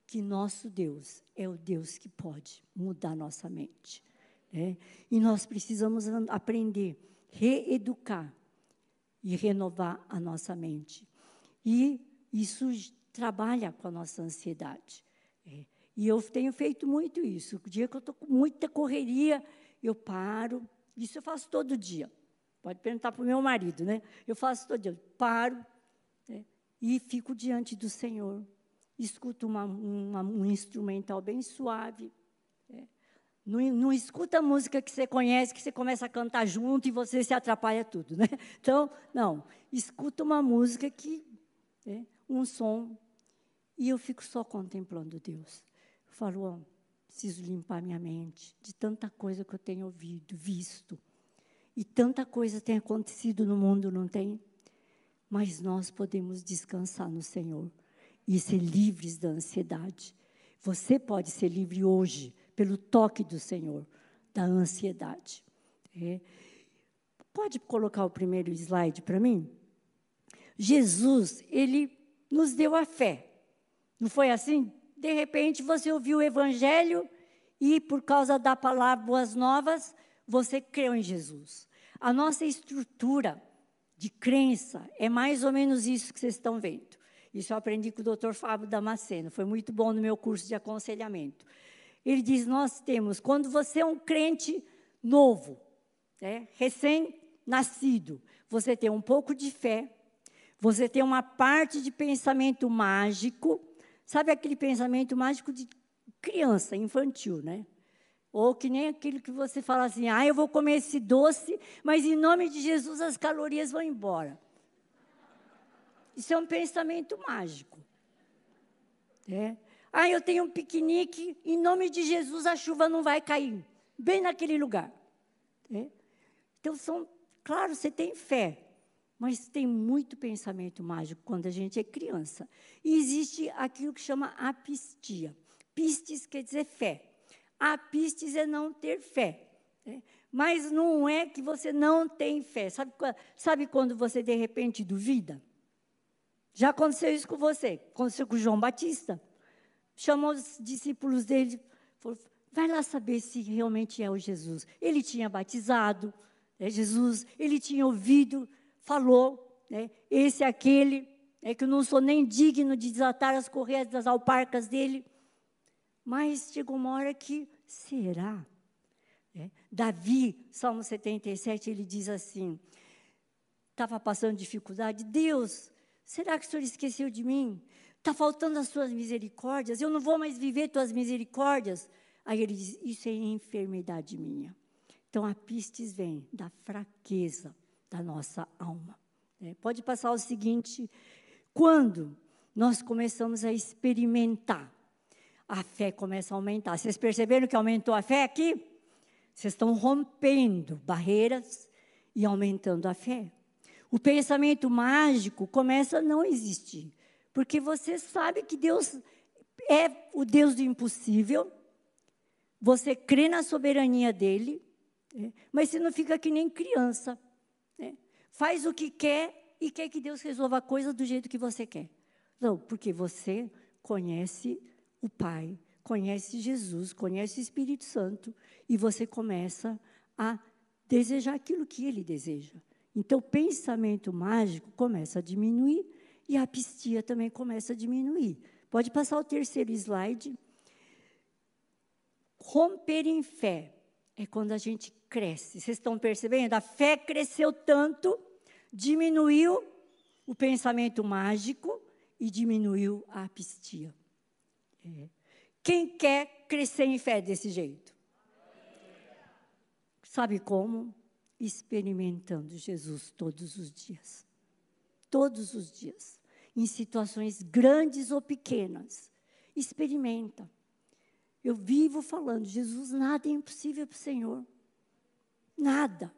que nosso Deus é o Deus que pode mudar nossa mente. Né? E nós precisamos aprender, reeducar e renovar a nossa mente. E isso trabalha com a nossa ansiedade. É. E eu tenho feito muito isso. O dia que eu estou com muita correria, eu paro, isso eu faço todo dia. Pode perguntar para o meu marido, né? Eu faço todo dia. Paro né? e fico diante do Senhor. Escuto uma, uma, um instrumental bem suave. Né? Não, não escuta a música que você conhece, que você começa a cantar junto e você se atrapalha tudo, né? Então, não. Escuta uma música que, né? um som, e eu fico só contemplando Deus. Eu falo, oh, preciso limpar minha mente de tanta coisa que eu tenho ouvido, visto. E tanta coisa tem acontecido no mundo, não tem? Mas nós podemos descansar no Senhor e ser livres da ansiedade. Você pode ser livre hoje pelo toque do Senhor da ansiedade. É. Pode colocar o primeiro slide para mim? Jesus, ele nos deu a fé. Não foi assim? De repente você ouviu o evangelho e por causa da palavra boas novas, você creu em Jesus. A nossa estrutura de crença é mais ou menos isso que vocês estão vendo. Isso eu aprendi com o Dr. Fábio Damasceno, foi muito bom no meu curso de aconselhamento. Ele diz: Nós temos, quando você é um crente novo, né, recém-nascido, você tem um pouco de fé, você tem uma parte de pensamento mágico, Sabe aquele pensamento mágico de criança, infantil, né? Ou que nem aquele que você fala assim: ah, eu vou comer esse doce, mas em nome de Jesus as calorias vão embora. Isso é um pensamento mágico. É. Ah, eu tenho um piquenique, em nome de Jesus a chuva não vai cair. Bem naquele lugar. É. Então, são, claro, você tem fé. Mas tem muito pensamento mágico quando a gente é criança. E existe aquilo que chama apistia. Pistes quer dizer fé. Apistes é não ter fé. Né? Mas não é que você não tem fé. Sabe, sabe quando você de repente duvida? Já aconteceu isso com você. Aconteceu com João Batista. Chamou os discípulos dele, falou: vai lá saber se realmente é o Jesus. Ele tinha batizado é Jesus, ele tinha ouvido falou, né? esse é aquele, é que eu não sou nem digno de desatar as correias das alparcas dele. Mas chegou uma hora que, será? É. Davi, Salmo 77, ele diz assim, estava passando dificuldade, Deus, será que o Senhor esqueceu de mim? Está faltando as suas misericórdias, eu não vou mais viver tuas misericórdias. Aí ele diz, isso é enfermidade minha. Então a pistes vem da fraqueza da nossa alma. É, pode passar o seguinte: quando nós começamos a experimentar, a fé começa a aumentar. Vocês perceberam que aumentou a fé aqui? Vocês estão rompendo barreiras e aumentando a fé. O pensamento mágico começa a não existir, porque você sabe que Deus é o Deus do impossível, você crê na soberania dele, né? mas você não fica que nem criança. Faz o que quer e quer que Deus resolva a coisa do jeito que você quer. Não, porque você conhece o Pai, conhece Jesus, conhece o Espírito Santo, e você começa a desejar aquilo que ele deseja. Então, o pensamento mágico começa a diminuir e a apistia também começa a diminuir. Pode passar o terceiro slide. Romper em fé é quando a gente cresce. Vocês estão percebendo? A fé cresceu tanto, diminuiu o pensamento mágico e diminuiu a apistia. É. Quem quer crescer em fé desse jeito? Sabe como? Experimentando Jesus todos os dias. Todos os dias. Em situações grandes ou pequenas. Experimenta. Eu vivo falando, Jesus, nada é impossível para o Senhor. Nada.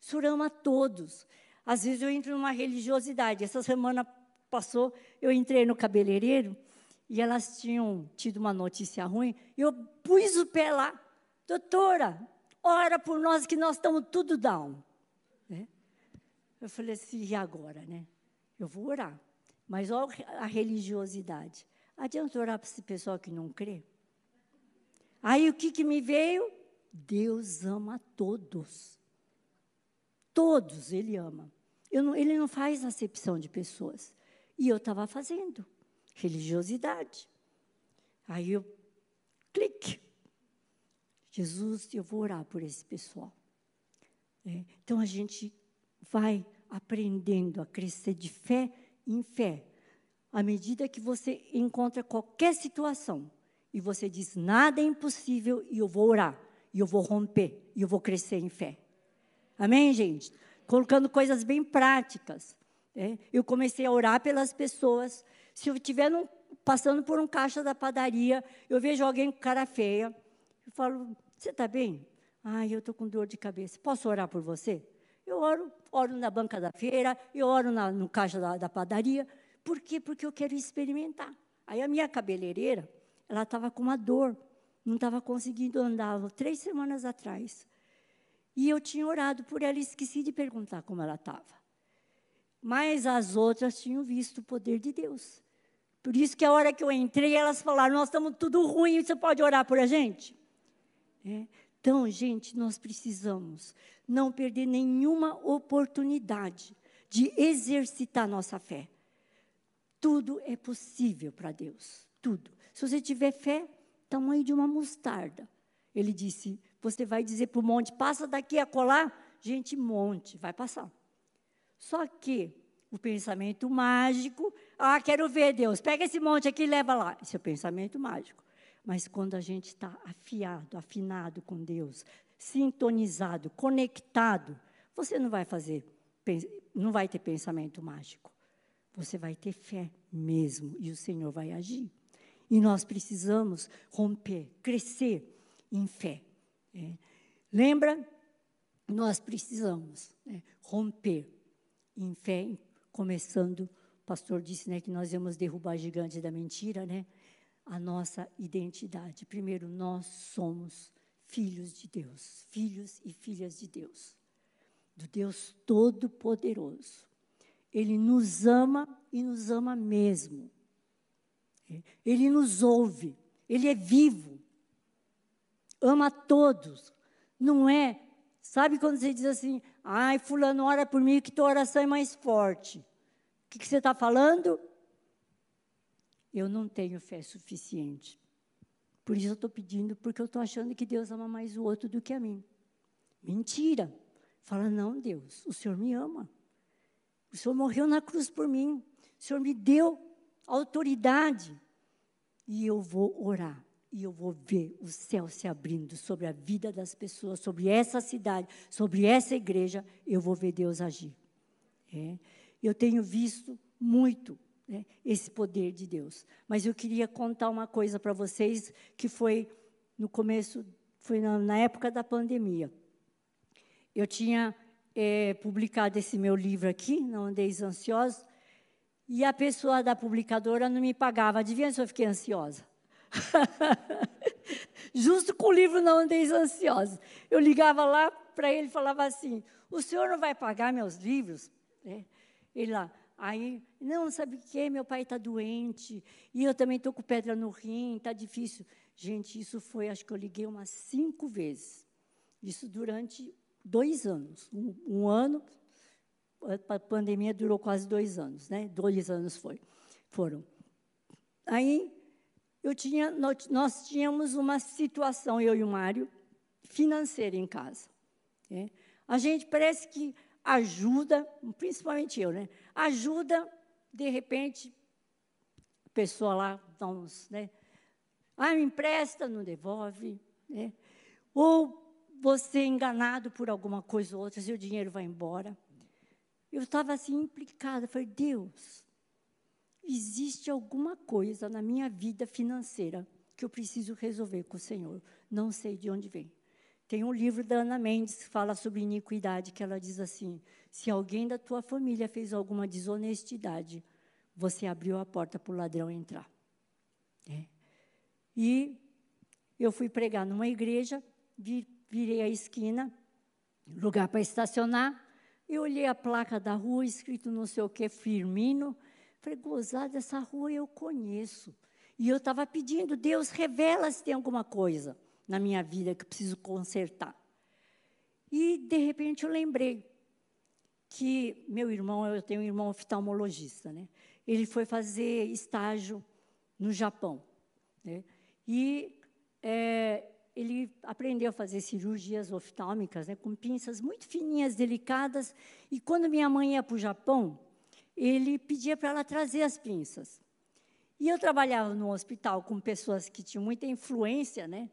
O Senhor ama todos. Às vezes eu entro numa religiosidade. Essa semana passou, eu entrei no cabeleireiro e elas tinham tido uma notícia ruim. Eu pus o pé lá. Doutora, ora por nós que nós estamos tudo down. Né? Eu falei assim, e agora, né? Eu vou orar. Mas olha a religiosidade. Adianta orar para esse pessoal que não crê? Aí o que, que me veio? Deus ama todos. Todos Ele ama. Não, ele não faz acepção de pessoas. E eu estava fazendo religiosidade. Aí eu, clique. Jesus, eu vou orar por esse pessoal. É, então a gente vai aprendendo a crescer de fé em fé. À medida que você encontra qualquer situação e você diz nada é impossível e eu vou orar, e eu vou romper, e eu vou crescer em fé. Amém, gente? Colocando coisas bem práticas. É, eu comecei a orar pelas pessoas. Se eu estiver passando por um caixa da padaria, eu vejo alguém com cara feia, eu falo, você está bem? Ah, eu estou com dor de cabeça. Posso orar por você? Eu oro, oro na banca da feira, eu oro na, no caixa da, da padaria. Por quê? Porque eu quero experimentar. Aí a minha cabeleireira, ela estava com uma dor, não estava conseguindo andar, três semanas atrás. E eu tinha orado por ela e esqueci de perguntar como ela estava. Mas as outras tinham visto o poder de Deus. Por isso que a hora que eu entrei, elas falaram: Nós estamos tudo ruim, você pode orar por a gente? É. Então, gente, nós precisamos não perder nenhuma oportunidade de exercitar nossa fé. Tudo é possível para Deus, tudo. Se você tiver fé, tamanho de uma mostarda. Ele disse: Você vai dizer para o monte, passa daqui a colar? Gente, monte, vai passar. Só que o pensamento mágico, ah, quero ver Deus, pega esse monte aqui e leva lá. Esse é o pensamento mágico. Mas quando a gente está afiado, afinado com Deus, sintonizado, conectado, você não vai fazer, não vai ter pensamento mágico. Você vai ter fé mesmo e o Senhor vai agir. E nós precisamos romper, crescer em fé. É. Lembra? Nós precisamos é, romper em fé, começando, o pastor disse né, que nós íamos derrubar gigante da mentira, né? A nossa identidade. Primeiro, nós somos filhos de Deus, filhos e filhas de Deus, do Deus Todo-Poderoso. Ele nos ama e nos ama mesmo. Ele nos ouve, ele é vivo, ama todos. Não é Sabe quando você diz assim, ai, fulano, ora por mim que tua oração é mais forte. O que, que você está falando? Eu não tenho fé suficiente. Por isso eu estou pedindo, porque eu estou achando que Deus ama mais o outro do que a mim. Mentira. Fala, não, Deus, o Senhor me ama. O Senhor morreu na cruz por mim. O Senhor me deu autoridade. E eu vou orar e eu vou ver o céu se abrindo sobre a vida das pessoas, sobre essa cidade, sobre essa igreja, eu vou ver Deus agir. É. Eu tenho visto muito né, esse poder de Deus. Mas eu queria contar uma coisa para vocês que foi no começo, foi na, na época da pandemia. Eu tinha é, publicado esse meu livro aqui, Não Andeis Ansiosos, e a pessoa da publicadora não me pagava. Adivinha se eu fiquei ansiosa? Justo com o livro Não Andeis Ansiosos. Eu ligava lá para ele e falava assim, o senhor não vai pagar meus livros? É. Ele lá, aí, não, sabe o que? Meu pai está doente, e eu também estou com pedra no rim, está difícil. Gente, isso foi, acho que eu liguei umas cinco vezes. Isso durante dois anos. Um, um ano, a pandemia durou quase dois anos, né? Dois anos foi, foram. Aí eu tinha, nós, tínhamos uma situação, eu e o Mário, financeira em casa. Né? A gente parece que ajuda, principalmente eu, né? Ajuda, de repente, a pessoa lá dá uns, né? Ah, me empresta, não devolve, né? Ou você é enganado por alguma coisa ou outra, seu dinheiro vai embora. Eu estava assim implicada, falei, Deus, existe alguma coisa na minha vida financeira que eu preciso resolver com o Senhor. Não sei de onde vem. Tem um livro da Ana Mendes que fala sobre iniquidade, que ela diz assim: se alguém da tua família fez alguma desonestidade, você abriu a porta para o ladrão entrar. É. E eu fui pregar numa igreja, vi, virei a esquina, lugar para estacionar, e olhei a placa da rua, escrito não sei o que, Firmino. Falei, gozada, essa rua eu conheço. E eu estava pedindo, Deus, revela se tem alguma coisa na minha vida que eu preciso consertar. E, de repente, eu lembrei que meu irmão, eu tenho um irmão oftalmologista, né? Ele foi fazer estágio no Japão. Né? E é, ele aprendeu a fazer cirurgias oftálmicas, né, com pinças muito fininhas, delicadas. E quando minha mãe ia para o Japão, ele pedia para ela trazer as pinças. E eu trabalhava no hospital com pessoas que tinham muita influência, né?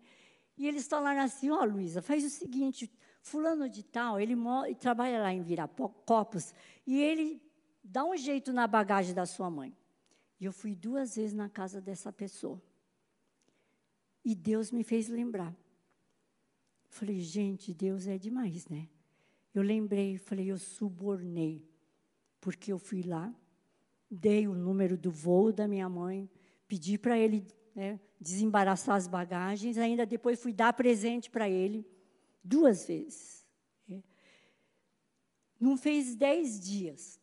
E eles falaram assim: Ó, oh, Luísa, faz o seguinte, fulano de tal, ele, trabalha lá em Viracopos, e ele dá um jeito na bagagem da sua mãe. E eu fui duas vezes na casa dessa pessoa. E Deus me fez lembrar. Falei, gente, Deus é demais, né? Eu lembrei, falei, eu subornei, porque eu fui lá, dei o número do voo da minha mãe, pedi para ele né, desembaraçar as bagagens, ainda depois fui dar presente para ele, duas vezes. Né? Não fez dez dias,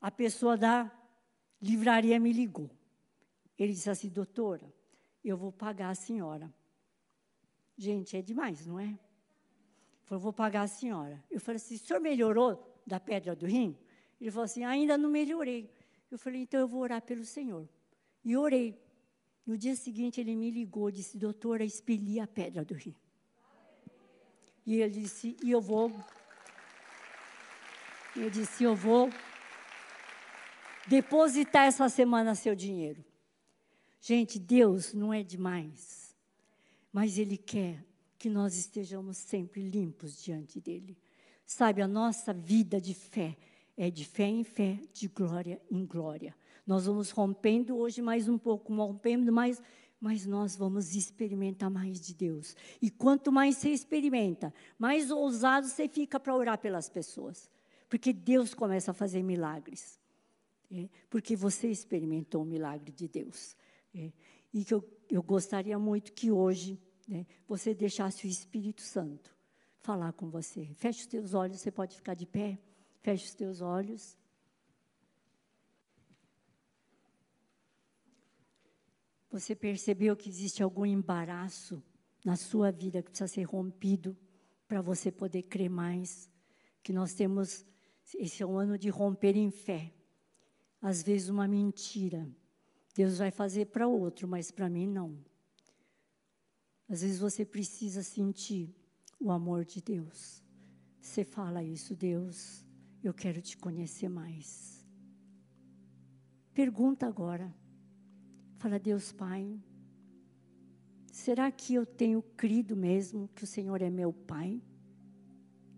a pessoa da livraria me ligou. Ele disse assim, doutora, eu vou pagar a senhora. Gente, é demais, não é? Falou, vou pagar a senhora. Eu falei assim, o senhor melhorou da pedra do rim? Ele falou assim, ainda não melhorei. Eu falei, então eu vou orar pelo Senhor. E orei. No dia seguinte ele me ligou, disse, doutora, expeli a pedra do rim. E ele disse, e eu vou. Eu disse, eu vou depositar essa semana seu dinheiro. Gente, Deus não é demais, mas Ele quer que nós estejamos sempre limpos diante dEle. Sabe, a nossa vida de fé é de fé em fé, de glória em glória. Nós vamos rompendo hoje mais um pouco, rompendo mais, mas nós vamos experimentar mais de Deus. E quanto mais você experimenta, mais ousado você fica para orar pelas pessoas. Porque Deus começa a fazer milagres. É, porque você experimentou o milagre de Deus. É, e que eu, eu gostaria muito que hoje né, você deixasse o Espírito Santo falar com você. Feche os teus olhos, você pode ficar de pé. Feche os teus olhos. Você percebeu que existe algum embaraço na sua vida que precisa ser rompido para você poder crer mais? Que nós temos, esse é um ano de romper em fé. Às vezes, uma mentira Deus vai fazer para outro, mas para mim não. Às vezes você precisa sentir o amor de Deus. Você fala isso, Deus, eu quero te conhecer mais. Pergunta agora. Fala, Deus Pai, será que eu tenho crido mesmo que o Senhor é meu Pai?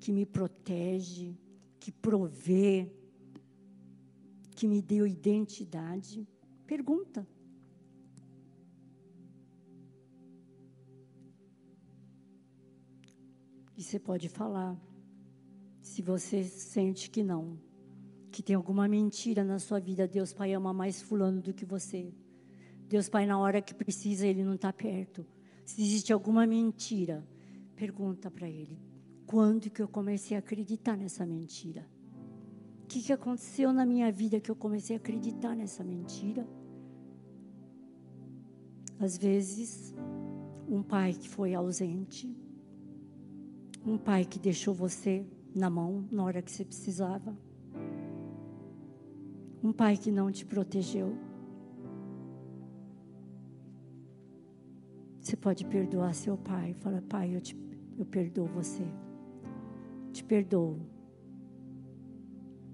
Que me protege, que provê, que me deu identidade? Pergunta. E você pode falar. Se você sente que não, que tem alguma mentira na sua vida, Deus Pai ama mais fulano do que você. Deus Pai, na hora que precisa, Ele não está perto. Se existe alguma mentira, pergunta para Ele: quando que eu comecei a acreditar nessa mentira? O que, que aconteceu na minha vida que eu comecei a acreditar nessa mentira? Às vezes, um pai que foi ausente, um pai que deixou você na mão na hora que você precisava, um pai que não te protegeu. Você pode perdoar seu pai. Fala, pai, eu, te, eu perdoo você. Te perdoo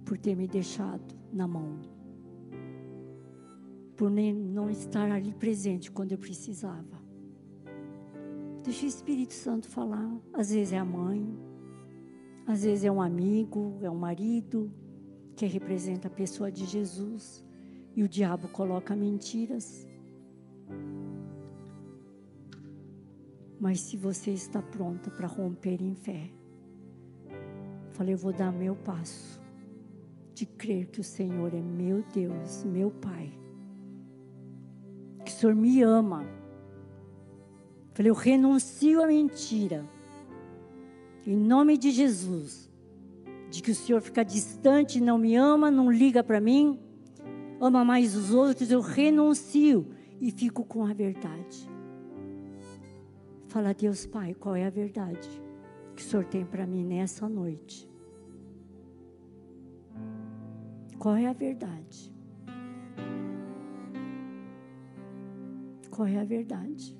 por ter me deixado na mão. Por nem, não estar ali presente quando eu precisava. Deixa o Espírito Santo falar. Às vezes é a mãe, às vezes é um amigo, é um marido que representa a pessoa de Jesus. E o diabo coloca mentiras. Mas se você está pronta para romper em fé, falei, eu vou dar meu passo de crer que o Senhor é meu Deus, meu Pai, Senhor me ama. Falei, eu renuncio à mentira, em nome de Jesus, de que o Senhor fica distante, não me ama, não liga para mim, ama mais os outros, eu renuncio e fico com a verdade. Fala, Deus Pai, qual é a verdade que o Senhor tem para mim nessa noite? Qual é a verdade? É a verdade?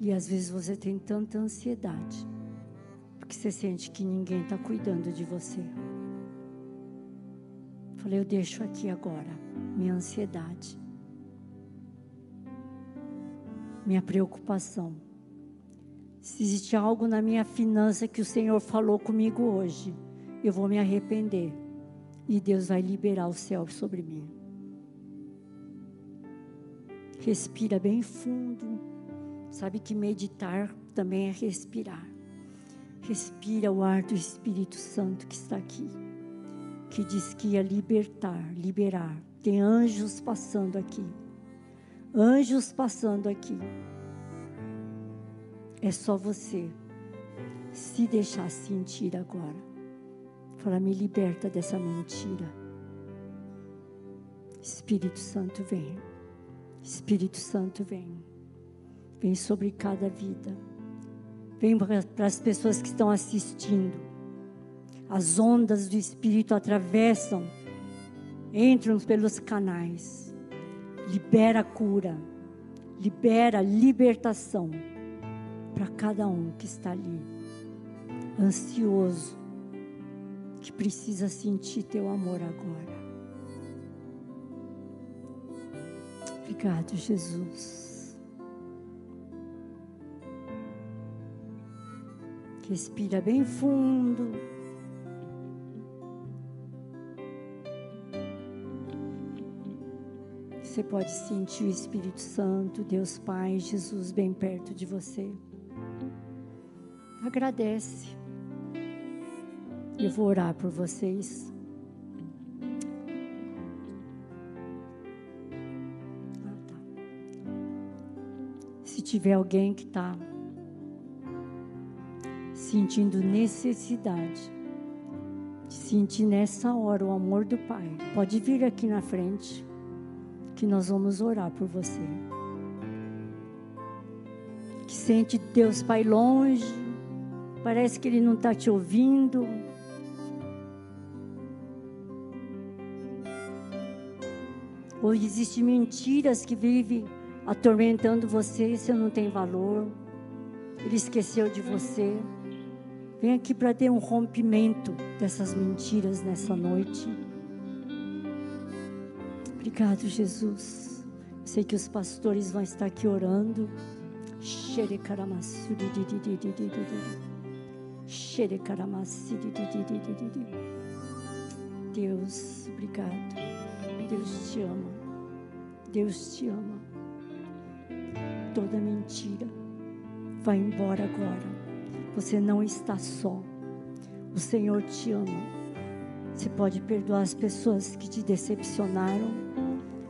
E às vezes você tem tanta ansiedade, porque você sente que ninguém está cuidando de você. Falei, eu deixo aqui agora minha ansiedade, minha preocupação. Se existe algo na minha finança que o Senhor falou comigo hoje, eu vou me arrepender e Deus vai liberar o céu sobre mim. Respira bem fundo. Sabe que meditar também é respirar. Respira o ar do Espírito Santo que está aqui, que diz que ia libertar, liberar tem anjos passando aqui. Anjos passando aqui. É só você se deixar sentir agora. Fala, me liberta dessa mentira. Espírito Santo vem. Espírito Santo vem. Vem sobre cada vida. Vem para as pessoas que estão assistindo. As ondas do Espírito atravessam entram pelos canais, libera cura, libera libertação para cada um que está ali, ansioso, precisa sentir teu amor agora. Obrigado, Jesus. Respira bem fundo. Você pode sentir o Espírito Santo, Deus Pai, Jesus bem perto de você. Agradece. Eu vou orar por vocês. Se tiver alguém que está sentindo necessidade de sentir nessa hora o amor do Pai, pode vir aqui na frente que nós vamos orar por você. Que sente Deus Pai longe, parece que Ele não está te ouvindo. Ou existem mentiras que vivem atormentando você, você não tem valor. Ele esqueceu de você. Vem aqui para ter um rompimento dessas mentiras nessa noite. Obrigado, Jesus. Sei que os pastores vão estar aqui orando. Deus, obrigado. Deus te ama. Deus te ama. toda mentira. Vai embora agora. Você não está só. O Senhor te ama. Você pode perdoar as pessoas que te decepcionaram,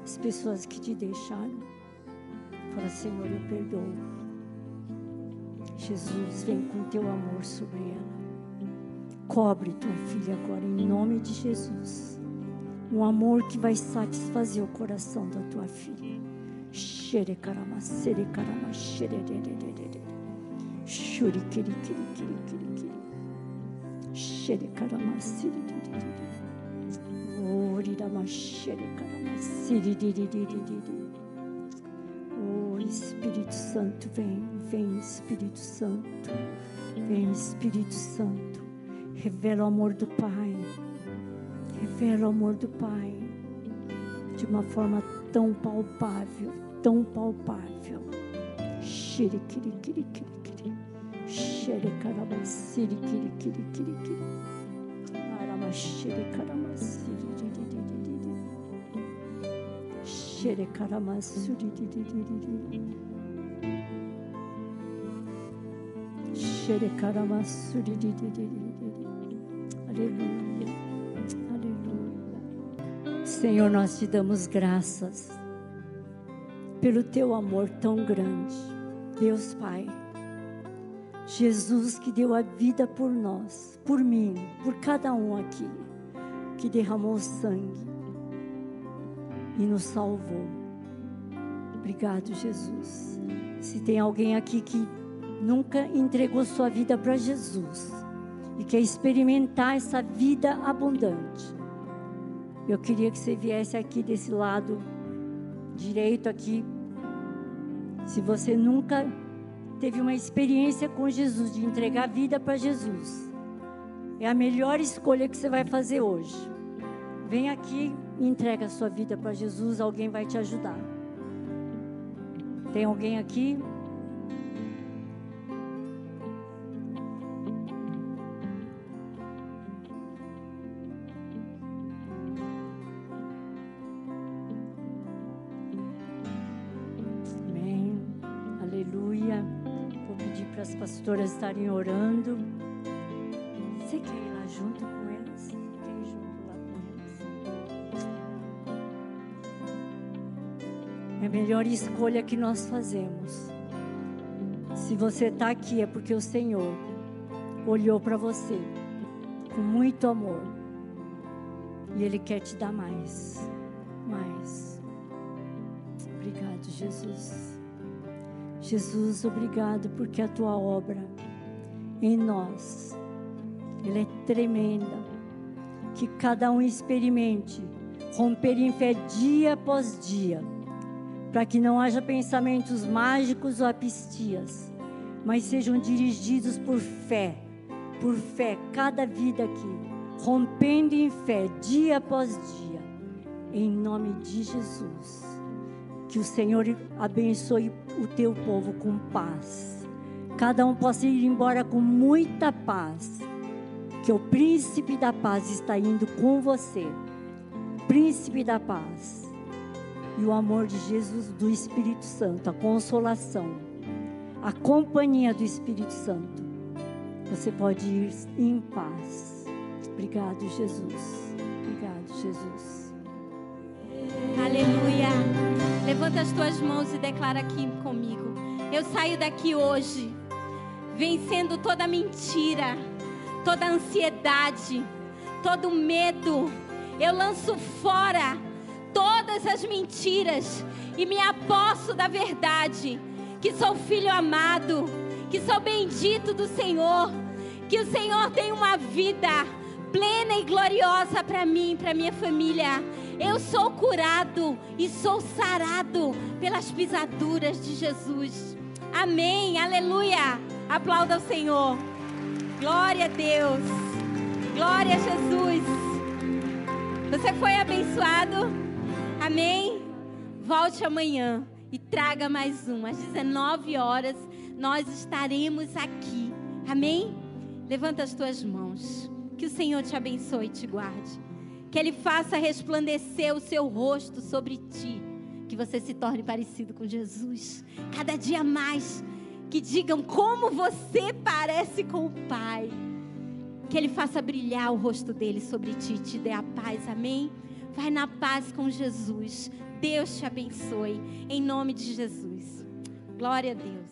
as pessoas que te deixaram. Fala, Senhor, eu perdoo. Jesus, vem com teu amor sobre ela. Cobre tua filha agora, em nome de Jesus. Um amor que vai satisfazer o coração da tua filha. Xere carama, sere carama, xere Shuri kiri kiri kiri kiri kiri. Shere karama siri di di di di. Ori rama shere karama siri di di di di di di. Oh Espírito Santo, vem, vem Espírito Santo. Vem Espírito Santo. Revela o amor do Pai. Revela o amor do Pai. De uma forma tão palpável, tão palpável. Aleluia. Senhor, nós te damos graças pelo teu amor tão grande. Deus Pai Jesus que deu a vida por nós, por mim, por cada um aqui, que derramou sangue e nos salvou. Obrigado, Jesus. Se tem alguém aqui que nunca entregou sua vida para Jesus e quer experimentar essa vida abundante, eu queria que você viesse aqui desse lado direito aqui. Se você nunca teve uma experiência com Jesus, de entregar a vida para Jesus. É a melhor escolha que você vai fazer hoje. Vem aqui e entrega a sua vida para Jesus, alguém vai te ajudar. Tem alguém aqui? Pastoras estarem orando. Você quer ir lá junto com elas? Quer ir junto lá com elas? É a melhor escolha que nós fazemos. Se você está aqui é porque o Senhor olhou para você com muito amor e Ele quer te dar mais, mais. Obrigado, Jesus. Jesus, obrigado porque a tua obra em nós, ela é tremenda. Que cada um experimente romper em fé dia após dia, para que não haja pensamentos mágicos ou apistias, mas sejam dirigidos por fé, por fé, cada vida aqui, rompendo em fé dia após dia, em nome de Jesus. Que o Senhor abençoe o teu povo com paz. Cada um possa ir embora com muita paz. Que o príncipe da paz está indo com você. Príncipe da paz. E o amor de Jesus, do Espírito Santo, a consolação, a companhia do Espírito Santo. Você pode ir em paz. Obrigado, Jesus. Obrigado, Jesus. Aleluia. Levanta as tuas mãos e declara aqui comigo. Eu saio daqui hoje vencendo toda mentira, toda ansiedade, todo medo. Eu lanço fora todas as mentiras e me aposto da verdade, que sou filho amado, que sou bendito do Senhor, que o Senhor tem uma vida plena e gloriosa para mim, para minha família. Eu sou curado e sou sarado pelas pisaduras de Jesus. Amém. Aleluia. Aplauda o Senhor. Glória a Deus. Glória a Jesus. Você foi abençoado? Amém. Volte amanhã e traga mais um. Às 19 horas nós estaremos aqui. Amém? Levanta as tuas mãos. Que o Senhor te abençoe e te guarde. Que Ele faça resplandecer o seu rosto sobre ti. Que você se torne parecido com Jesus. Cada dia mais. Que digam como você parece com o Pai. Que Ele faça brilhar o rosto dele sobre ti te dê a paz. Amém? Vai na paz com Jesus. Deus te abençoe. Em nome de Jesus. Glória a Deus.